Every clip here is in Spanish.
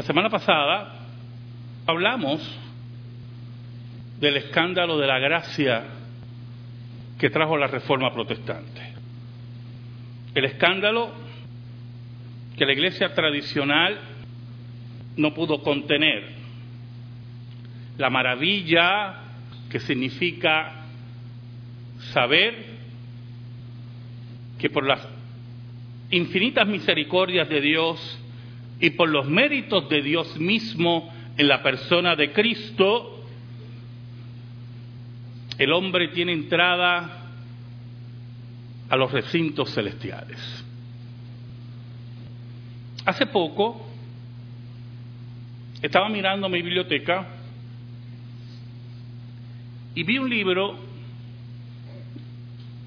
La semana pasada hablamos del escándalo de la gracia que trajo la reforma protestante. El escándalo que la iglesia tradicional no pudo contener. La maravilla que significa saber que por las infinitas misericordias de Dios y por los méritos de Dios mismo en la persona de Cristo, el hombre tiene entrada a los recintos celestiales. Hace poco estaba mirando mi biblioteca y vi un libro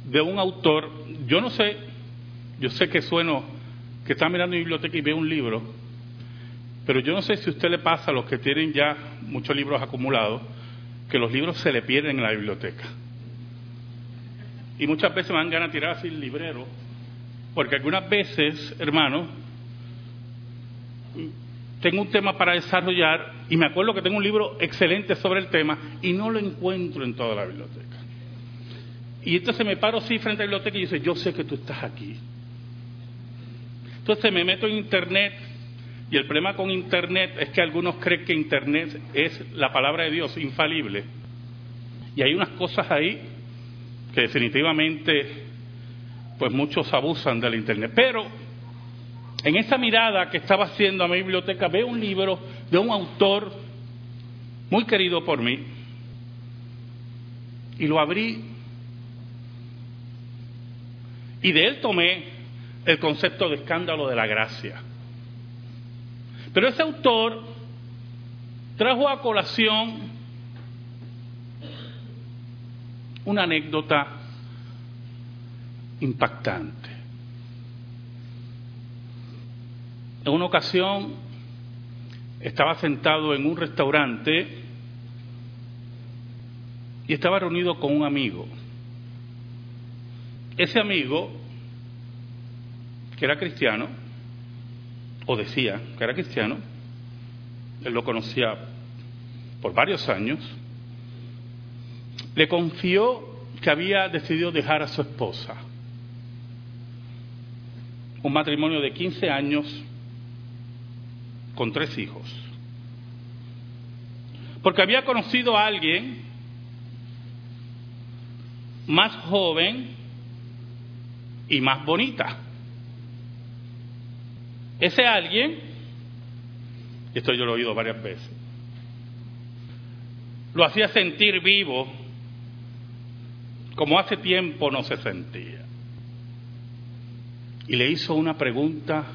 de un autor, yo no sé, yo sé que sueno, que está mirando mi biblioteca y ve un libro, pero yo no sé si a usted le pasa a los que tienen ya muchos libros acumulados, que los libros se le pierden en la biblioteca. Y muchas veces me dan ganas de tirar así el librero, porque algunas veces, hermano, tengo un tema para desarrollar y me acuerdo que tengo un libro excelente sobre el tema y no lo encuentro en toda la biblioteca. Y entonces me paro así frente a la biblioteca y dice, yo sé que tú estás aquí. Entonces me meto en internet y el problema con Internet es que algunos creen que Internet es la palabra de Dios infalible. Y hay unas cosas ahí que definitivamente, pues muchos abusan del Internet. Pero en esa mirada que estaba haciendo a mi biblioteca, veo un libro de un autor muy querido por mí. Y lo abrí. Y de él tomé el concepto de escándalo de la gracia. Pero ese autor trajo a colación una anécdota impactante. En una ocasión estaba sentado en un restaurante y estaba reunido con un amigo. Ese amigo, que era cristiano, o decía que era cristiano, él lo conocía por varios años, le confió que había decidido dejar a su esposa. Un matrimonio de 15 años con tres hijos. Porque había conocido a alguien más joven y más bonita. Ese alguien, y esto yo lo he oído varias veces, lo hacía sentir vivo como hace tiempo no se sentía. Y le hizo una pregunta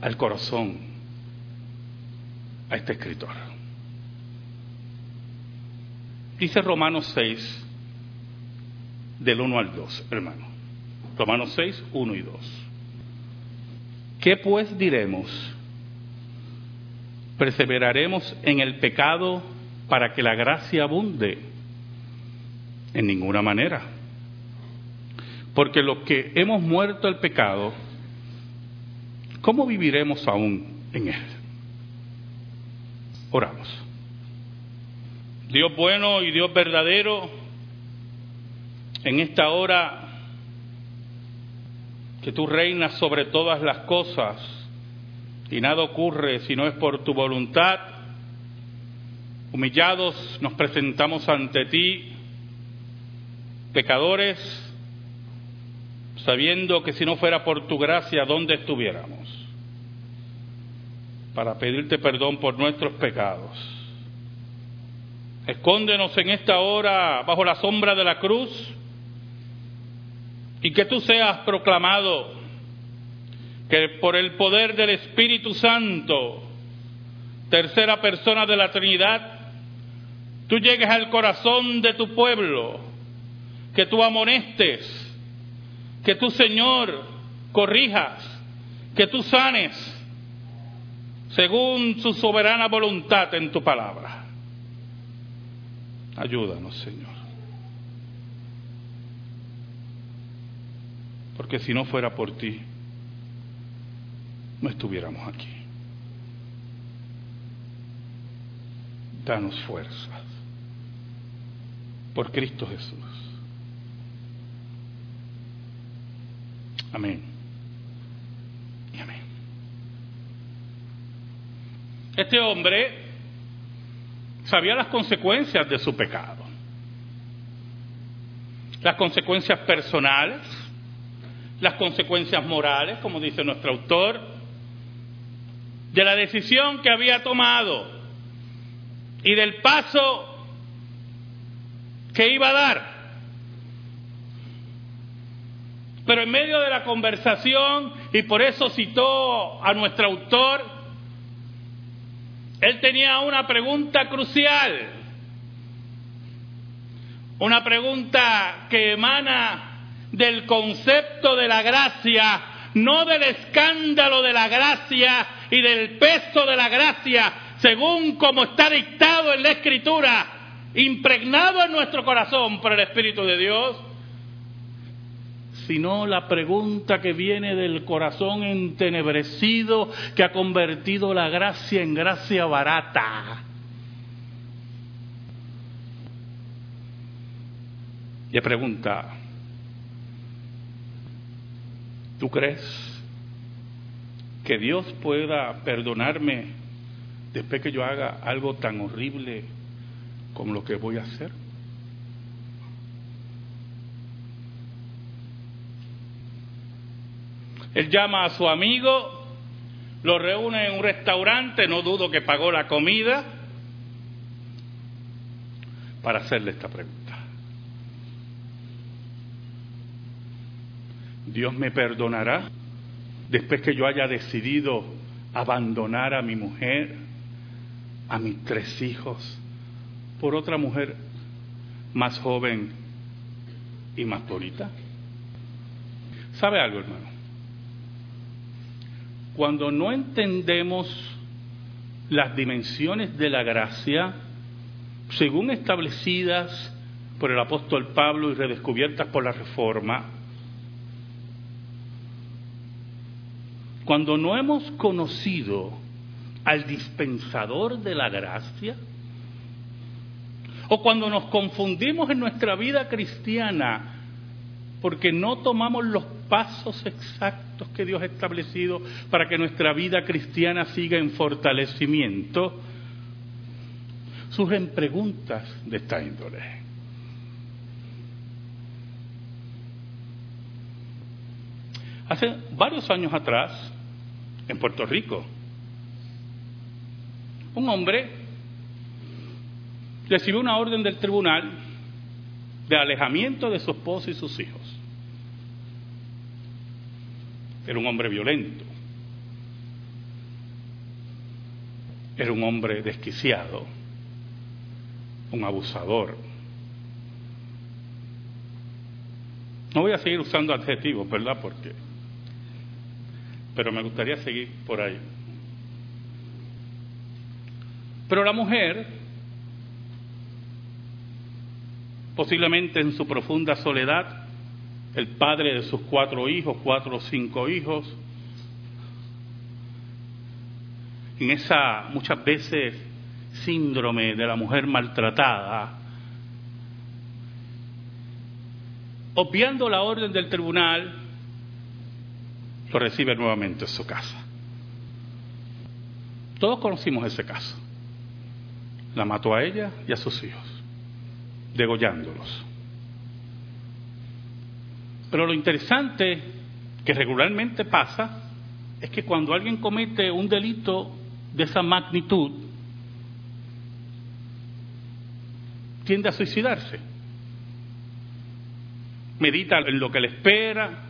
al corazón a este escritor. Dice Romanos 6, del 1 al 2, hermano. Romanos 6, 1 y 2. ¿Qué pues diremos? ¿Perseveraremos en el pecado para que la gracia abunde? En ninguna manera. Porque los que hemos muerto al pecado, ¿cómo viviremos aún en él? Oramos. Dios bueno y Dios verdadero, en esta hora que tú reinas sobre todas las cosas y nada ocurre si no es por tu voluntad. Humillados nos presentamos ante ti, pecadores, sabiendo que si no fuera por tu gracia, ¿dónde estuviéramos? Para pedirte perdón por nuestros pecados. Escóndenos en esta hora bajo la sombra de la cruz y que tú seas proclamado, que por el poder del Espíritu Santo, tercera persona de la Trinidad, tú llegues al corazón de tu pueblo, que tú amonestes, que tú, Señor, corrijas, que tú sanes, según su soberana voluntad en tu palabra. Ayúdanos, Señor. porque si no fuera por ti, no estuviéramos aquí. Danos fuerzas por Cristo Jesús. Amén. Y amén. Este hombre sabía las consecuencias de su pecado, las consecuencias personales, las consecuencias morales, como dice nuestro autor, de la decisión que había tomado y del paso que iba a dar. Pero en medio de la conversación, y por eso citó a nuestro autor, él tenía una pregunta crucial, una pregunta que emana del concepto de la gracia, no del escándalo de la gracia y del peso de la gracia, según como está dictado en la Escritura, impregnado en nuestro corazón por el Espíritu de Dios, sino la pregunta que viene del corazón entenebrecido que ha convertido la gracia en gracia barata. Y pregunta, ¿tú crees que Dios pueda perdonarme después que yo haga algo tan horrible como lo que voy a hacer? Él llama a su amigo, lo reúne en un restaurante, no dudo que pagó la comida, para hacerle esta pregunta. ¿Dios me perdonará después que yo haya decidido abandonar a mi mujer, a mis tres hijos, por otra mujer más joven y más bonita? ¿Sabe algo, hermano? Cuando no entendemos las dimensiones de la gracia, según establecidas por el apóstol Pablo y redescubiertas por la Reforma, cuando no hemos conocido al dispensador de la gracia, o cuando nos confundimos en nuestra vida cristiana porque no tomamos los pasos exactos que Dios ha establecido para que nuestra vida cristiana siga en fortalecimiento, surgen preguntas de esta índole. Hace varios años atrás, en Puerto Rico, un hombre recibió una orden del tribunal de alejamiento de su esposa y sus hijos. Era un hombre violento. Era un hombre desquiciado, un abusador. No voy a seguir usando adjetivos, ¿verdad? Porque pero me gustaría seguir por ahí. Pero la mujer, posiblemente en su profunda soledad, el padre de sus cuatro hijos, cuatro o cinco hijos, en esa muchas veces síndrome de la mujer maltratada, obviando la orden del tribunal, lo recibe nuevamente en su casa. Todos conocimos ese caso. La mató a ella y a sus hijos, degollándolos. Pero lo interesante que regularmente pasa es que cuando alguien comete un delito de esa magnitud, tiende a suicidarse. Medita en lo que le espera,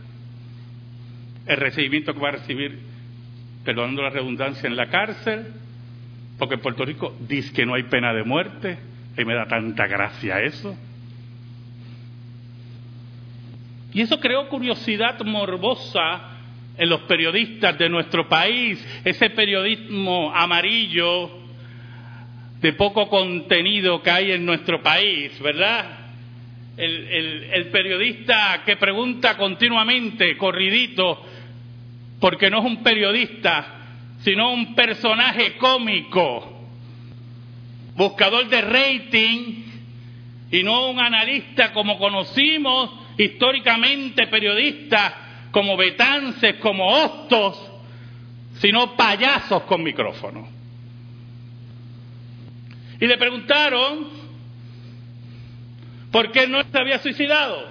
el recibimiento que va a recibir, perdonando la redundancia, en la cárcel, porque en Puerto Rico dice que no hay pena de muerte, y me da tanta gracia eso. Y eso creó curiosidad morbosa en los periodistas de nuestro país, ese periodismo amarillo de poco contenido que hay en nuestro país, ¿verdad? El, el, periodista que pregunta continuamente, corridito, porque no es un periodista, sino un personaje cómico buscador de rating y no un analista como conocimos históricamente periodistas como Betances, como Hostos, sino payasos con micrófono. Y le preguntaron por qué no se había suicidado.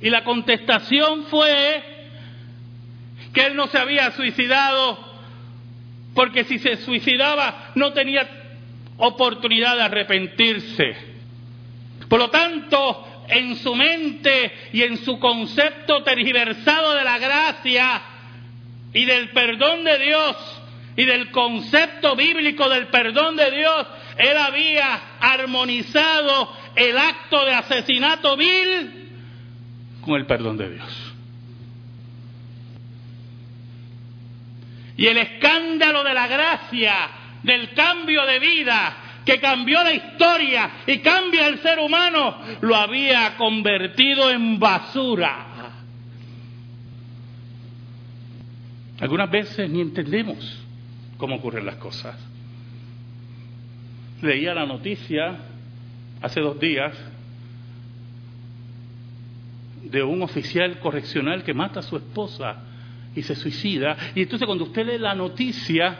Y la contestación fue que él no se había suicidado porque si se suicidaba no tenía oportunidad de arrepentirse. Por lo tanto, en su mente y en su concepto tergiversado de la gracia y del perdón de Dios y del concepto bíblico del perdón de Dios, él había armonizado el acto de asesinato vil con el perdón de Dios. Y el escándalo de la gracia, del cambio de vida, que cambió la historia y cambia el ser humano, lo había convertido en basura. Algunas veces ni entendemos cómo ocurren las cosas. Leía la noticia hace dos días de un oficial correccional que mata a su esposa y se suicida. Y entonces cuando usted lee la noticia,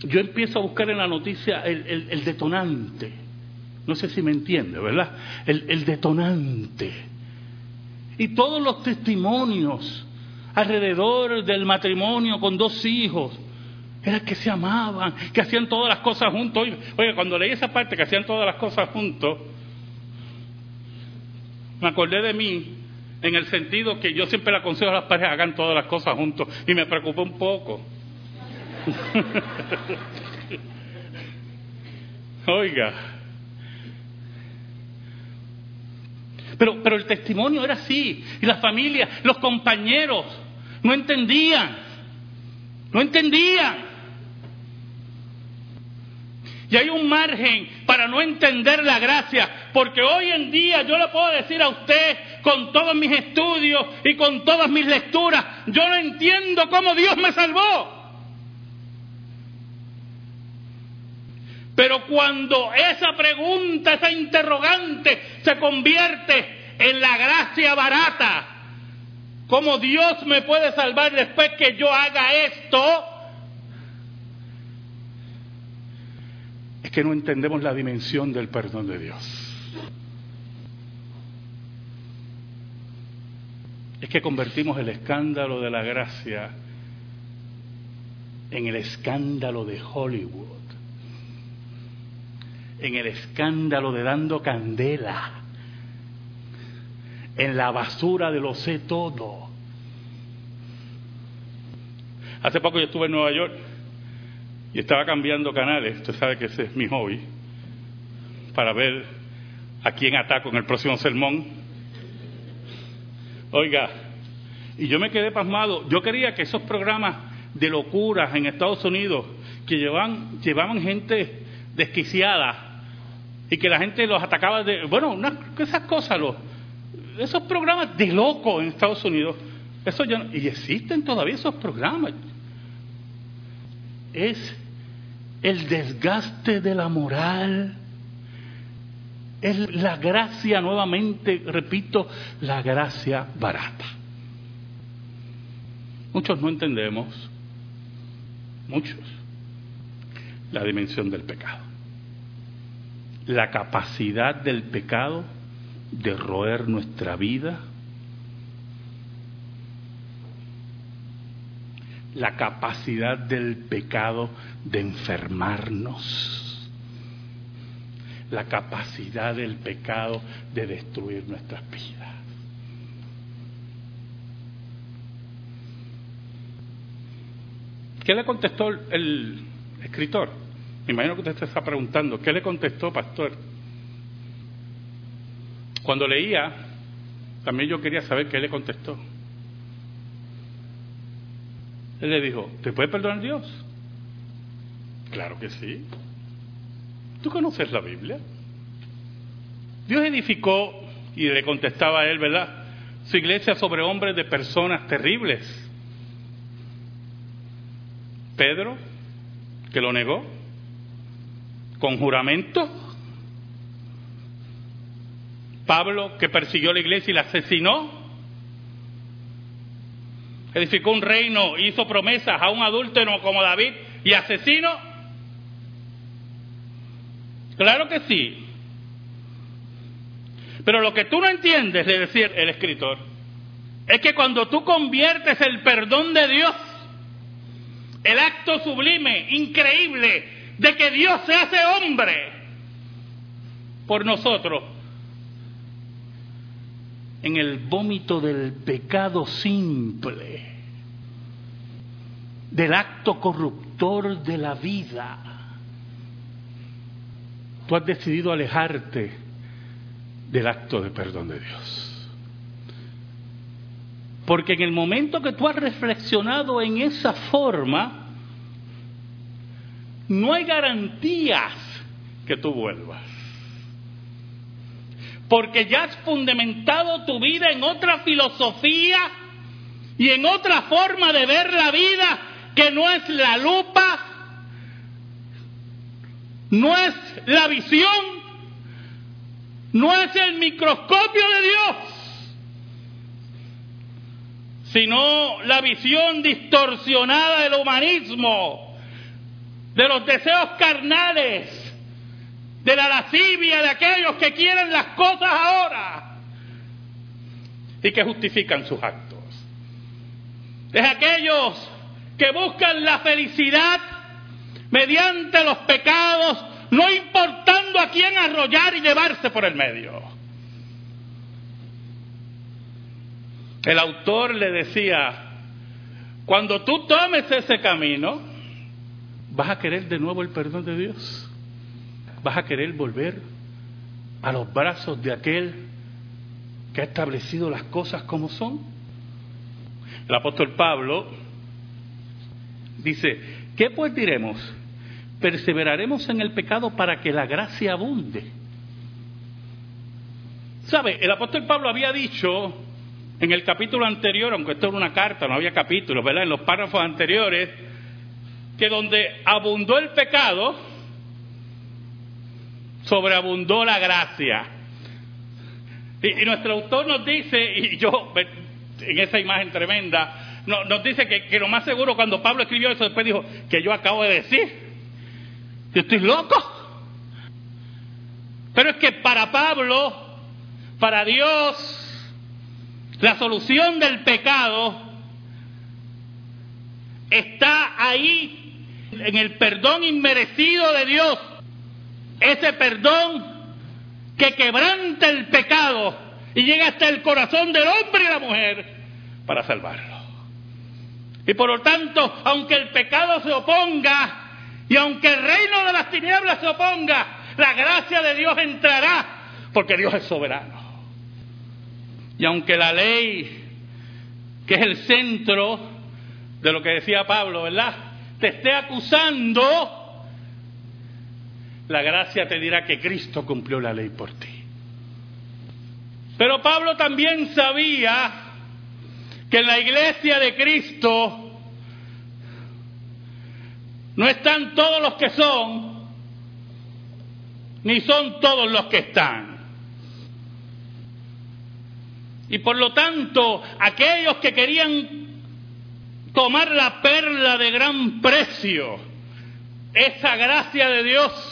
yo empiezo a buscar en la noticia el, detonante. No sé si me entiende, ¿verdad? El, detonante. Y todos los testimonios alrededor del matrimonio con dos hijos, era que se amaban, que hacían todas las cosas juntos. Oye, cuando leí esa parte, que hacían todas las cosas juntos, me acordé de mí en el sentido que yo siempre le aconsejo a las parejas hagan todas las cosas juntos y me preocupó un poco. Oiga. Pero, pero el testimonio era así. Y la familia, los compañeros, no entendían. No entendían. Y hay un margen para no entender la gracia, porque hoy en día yo le puedo decir a usted, con todos mis estudios y con todas mis lecturas, yo no entiendo cómo Dios me salvó. Pero cuando esa pregunta, esa interrogante se convierte en la gracia barata, ¿cómo Dios me puede salvar después que yo haga esto? Es que no entendemos la dimensión del perdón de Dios. Es que convertimos el escándalo de la gracia en el escándalo de Hollywood en el escándalo de dando candela, en la basura de lo sé todo. Hace poco yo estuve en Nueva York y estaba cambiando canales, usted sabe que ese es mi hobby, para ver a quién ataco en el próximo sermón. Oiga, y yo me quedé pasmado, yo quería que esos programas de locuras en Estados Unidos, que llevaban, llevaban gente desquiciada, y que la gente los atacaba de, bueno, esas cosas, esos programas de loco en Estados Unidos, eso y existen todavía esos programas. Es el desgaste de la moral, es la gracia nuevamente, repito, la gracia barata. Muchos no entendemos, muchos, la dimensión del pecado la capacidad del pecado de roer nuestra vida, la capacidad del pecado de enfermarnos, la capacidad del pecado de destruir nuestras vidas. ¿Qué le contestó el escritor? Me imagino que usted está preguntando, ¿qué le contestó, pastor? Cuando leía, también yo quería saber qué le contestó. Él le dijo, ¿te puede perdonar Dios? Claro que sí. ¿Tú conoces la Biblia? Dios edificó, y le contestaba a él, ¿verdad? Su iglesia sobre hombres de personas terribles. Pedro, que lo negó, con juramento. Pablo, que persiguió la iglesia y la asesinó. Edificó un reino, hizo promesas a un adúltero como David y asesino. Claro que sí. Pero lo que tú no entiendes, le decía el escritor, es que cuando tú conviertes el perdón de Dios, el acto sublime, increíble, de que Dios se hace hombre por nosotros, en el vómito del pecado simple, del acto corruptor de la vida, tú has decidido alejarte del acto de perdón de Dios. Porque en el momento que tú has reflexionado en esa forma, no hay garantías que tú vuelvas. Porque ya has fundamentado tu vida en otra filosofía y en otra forma de ver la vida que no es la lupa, no es la visión, no es el microscopio de Dios, sino la visión distorsionada del humanismo, de los deseos carnales, de la lascivia de aquellos que quieren las cosas ahora y que justifican sus actos. De aquellos que buscan la felicidad mediante los pecados no importando a quién arrollar y llevarse por el medio. El autor le decía, cuando tú tomes ese camino, vas a querer de nuevo el perdón de Dios, vas a querer volver a los brazos de aquel que ha establecido las cosas como son. El apóstol Pablo dice, ¿qué pues diremos? perseveraremos en el pecado para que la gracia abunde. ¿Sabe? El apóstol Pablo había dicho en el capítulo anterior, aunque esto era una carta, no había capítulos, ¿verdad? En los párrafos anteriores, que donde abundó el pecado, sobreabundó la gracia. Y, nuestro autor nos dice, y yo, en esa imagen tremenda, nos dice que, que lo más seguro cuando Pablo escribió eso, después dijo, que yo acabo de decir. Yo estoy loco. Pero es que para Pablo, para Dios, la solución del pecado está ahí en el perdón inmerecido de Dios. Ese perdón que quebranta el pecado y llega hasta el corazón del hombre y la mujer para salvarlo. Y por lo tanto, aunque el pecado se oponga y aunque el reino de las tinieblas se oponga, la gracia de Dios entrará, porque Dios es soberano. Y aunque la ley, que es el centro de lo que decía Pablo, ¿verdad? Te esté acusando, la gracia te dirá que Cristo cumplió la ley por ti. Pero Pablo también sabía que en la iglesia de Cristo no están todos los que son, ni son todos los que están. Y por lo tanto, aquellos que querían tomar la perla de gran precio, esa gracia de Dios,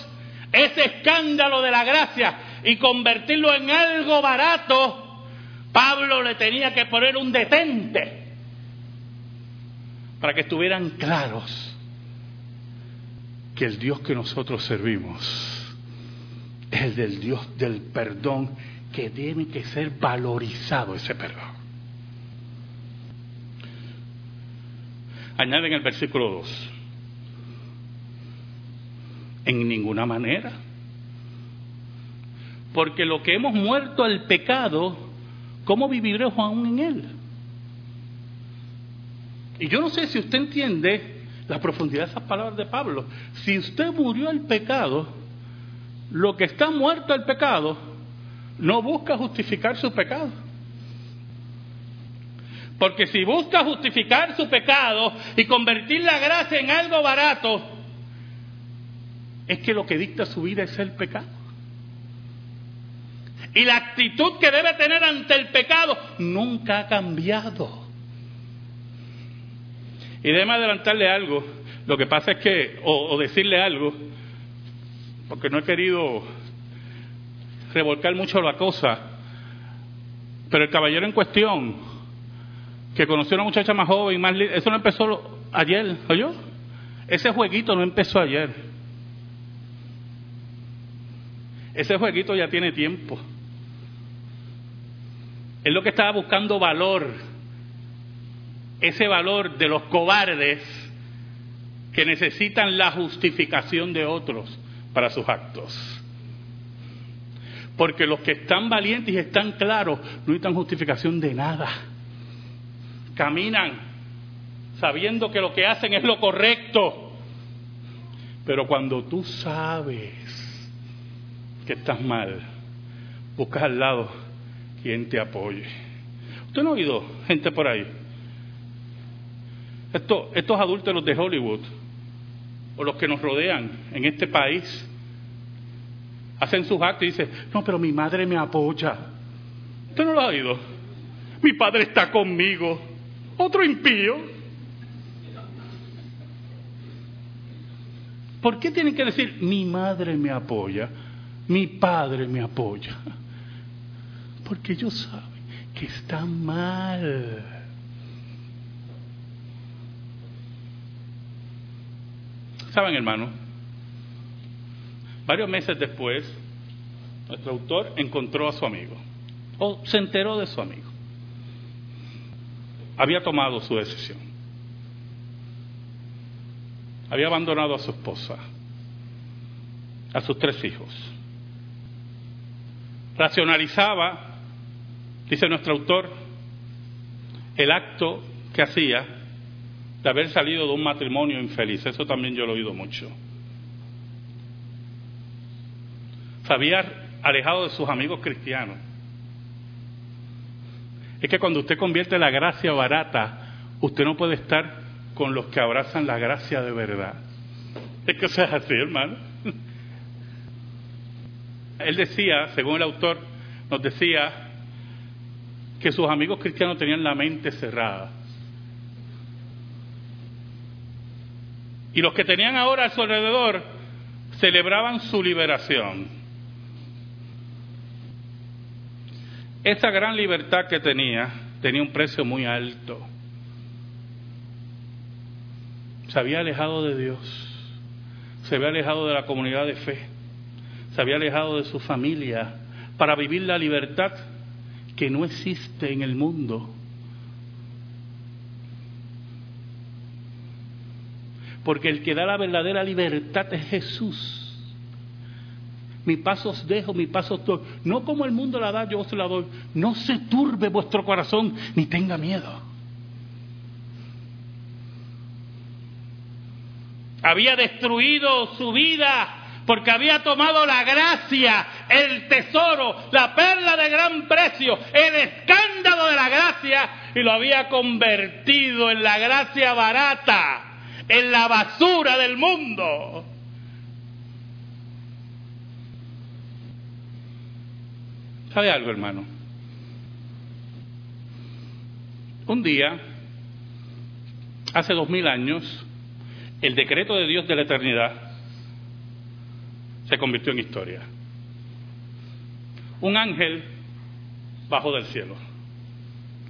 ese escándalo de la gracia, y convertirlo en algo barato, Pablo le tenía que poner un detente para que estuvieran claros que el Dios que nosotros servimos es el del Dios del perdón que tiene que ser valorizado ese perdón. Añade en el versículo 2, en ninguna manera, porque lo que hemos muerto al pecado, ¿cómo viviremos aún en él? Y yo no sé si usted entiende la profundidad de esas palabras de Pablo. Si usted murió al pecado, lo que está muerto al pecado no busca justificar su pecado. Porque si busca justificar su pecado y convertir la gracia en algo barato, es que lo que dicta su vida es el pecado. Y la actitud que debe tener ante el pecado nunca ha cambiado. Y déjeme adelantarle algo. Lo que pasa es que, o, decirle algo, porque no he querido revolcar mucho la cosa, pero el caballero en cuestión que conoció a una muchacha más joven, más eso no empezó ayer, ¿oyó? Ese jueguito no empezó ayer. Ese jueguito ya tiene tiempo. Es lo que estaba buscando valor. Ese valor de los cobardes que necesitan la justificación de otros para sus actos. Porque los que están valientes y están claros no necesitan justificación de nada caminan sabiendo que lo que hacen es lo correcto. Pero cuando tú sabes estás mal, buscas al lado quien te apoye. ¿Usted no ha oído gente por ahí? Estos, estos adultos los de Hollywood o los que nos rodean en este país hacen sus actos y dicen, no, pero mi madre me apoya. ¿Usted no lo ha oído? Mi padre está conmigo otro impío. ¿Por qué tienen que decir mi madre me apoya, mi padre me apoya? Porque ellos saben que está mal. ¿Saben, hermano? Varios meses después, nuestro autor encontró a su amigo, o se enteró de su amigo había tomado su decisión. Había abandonado a su esposa, a sus tres hijos. Racionalizaba, dice nuestro autor, el acto que hacía de haber salido de un matrimonio infeliz. Eso también yo lo he oído mucho. Se había alejado de sus amigos cristianos es que cuando usted convierte la gracia barata, usted no puede estar con los que abrazan la gracia de verdad. Es que eso es así, hermano. Él decía, según el autor, nos decía que sus amigos cristianos tenían la mente cerrada. Y los que tenían ahora a su alrededor celebraban su liberación. Esa gran libertad que tenía tenía un precio muy alto. Se había alejado de Dios, se había alejado de la comunidad de fe, se había alejado de su familia para vivir la libertad que no existe en el mundo. Porque el que da la verdadera libertad es Jesús. Mi paso os dejo, mi paso os doy. No como el mundo la da, yo os la doy. No se turbe vuestro corazón, ni tenga miedo. Había destruido su vida porque había tomado la gracia, el tesoro, la perla de gran precio, el escándalo de la gracia y lo había convertido en la gracia barata, en la basura del mundo. ¿Sabe algo, hermano? Un día, hace dos mil años, el decreto de Dios de la eternidad se convirtió en historia. Un ángel bajó del cielo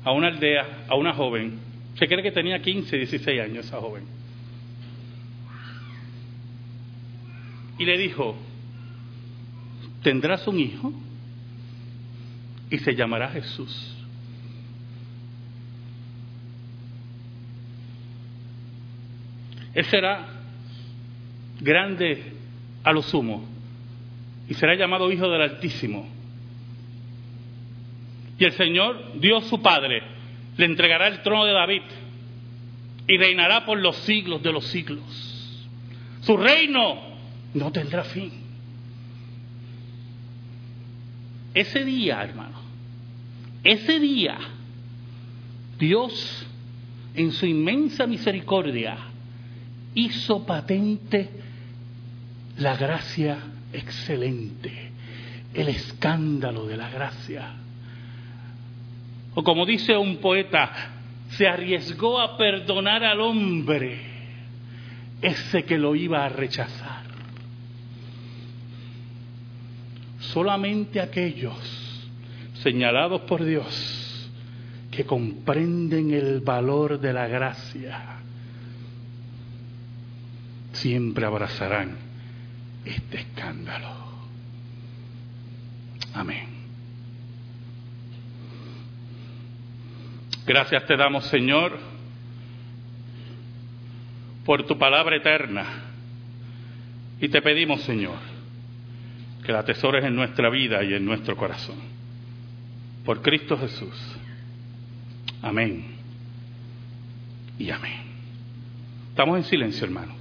a una aldea, a una joven. Se cree que tenía 15, 16 años esa joven. Y le dijo, ¿tendrás un hijo? y se llamará Jesús. Él será grande a lo sumo y será llamado Hijo del Altísimo. Y el Señor, Dios su Padre, le entregará el trono de David y reinará por los siglos de los siglos. Su reino no tendrá fin. Ese día, hermano, ese día Dios, en su inmensa misericordia, hizo patente la gracia excelente, el escándalo de la gracia. O como dice un poeta, se arriesgó a perdonar al hombre, ese que lo iba a rechazar. Solamente aquellos señalados por Dios que comprenden el valor de la gracia siempre abrazarán este escándalo. Amén. Gracias te damos, Señor, por tu palabra eterna. Y te pedimos, Señor, que la atesores en nuestra vida y en nuestro corazón. Por Cristo Jesús. Amén. Y amén. Estamos en silencio, hermanos.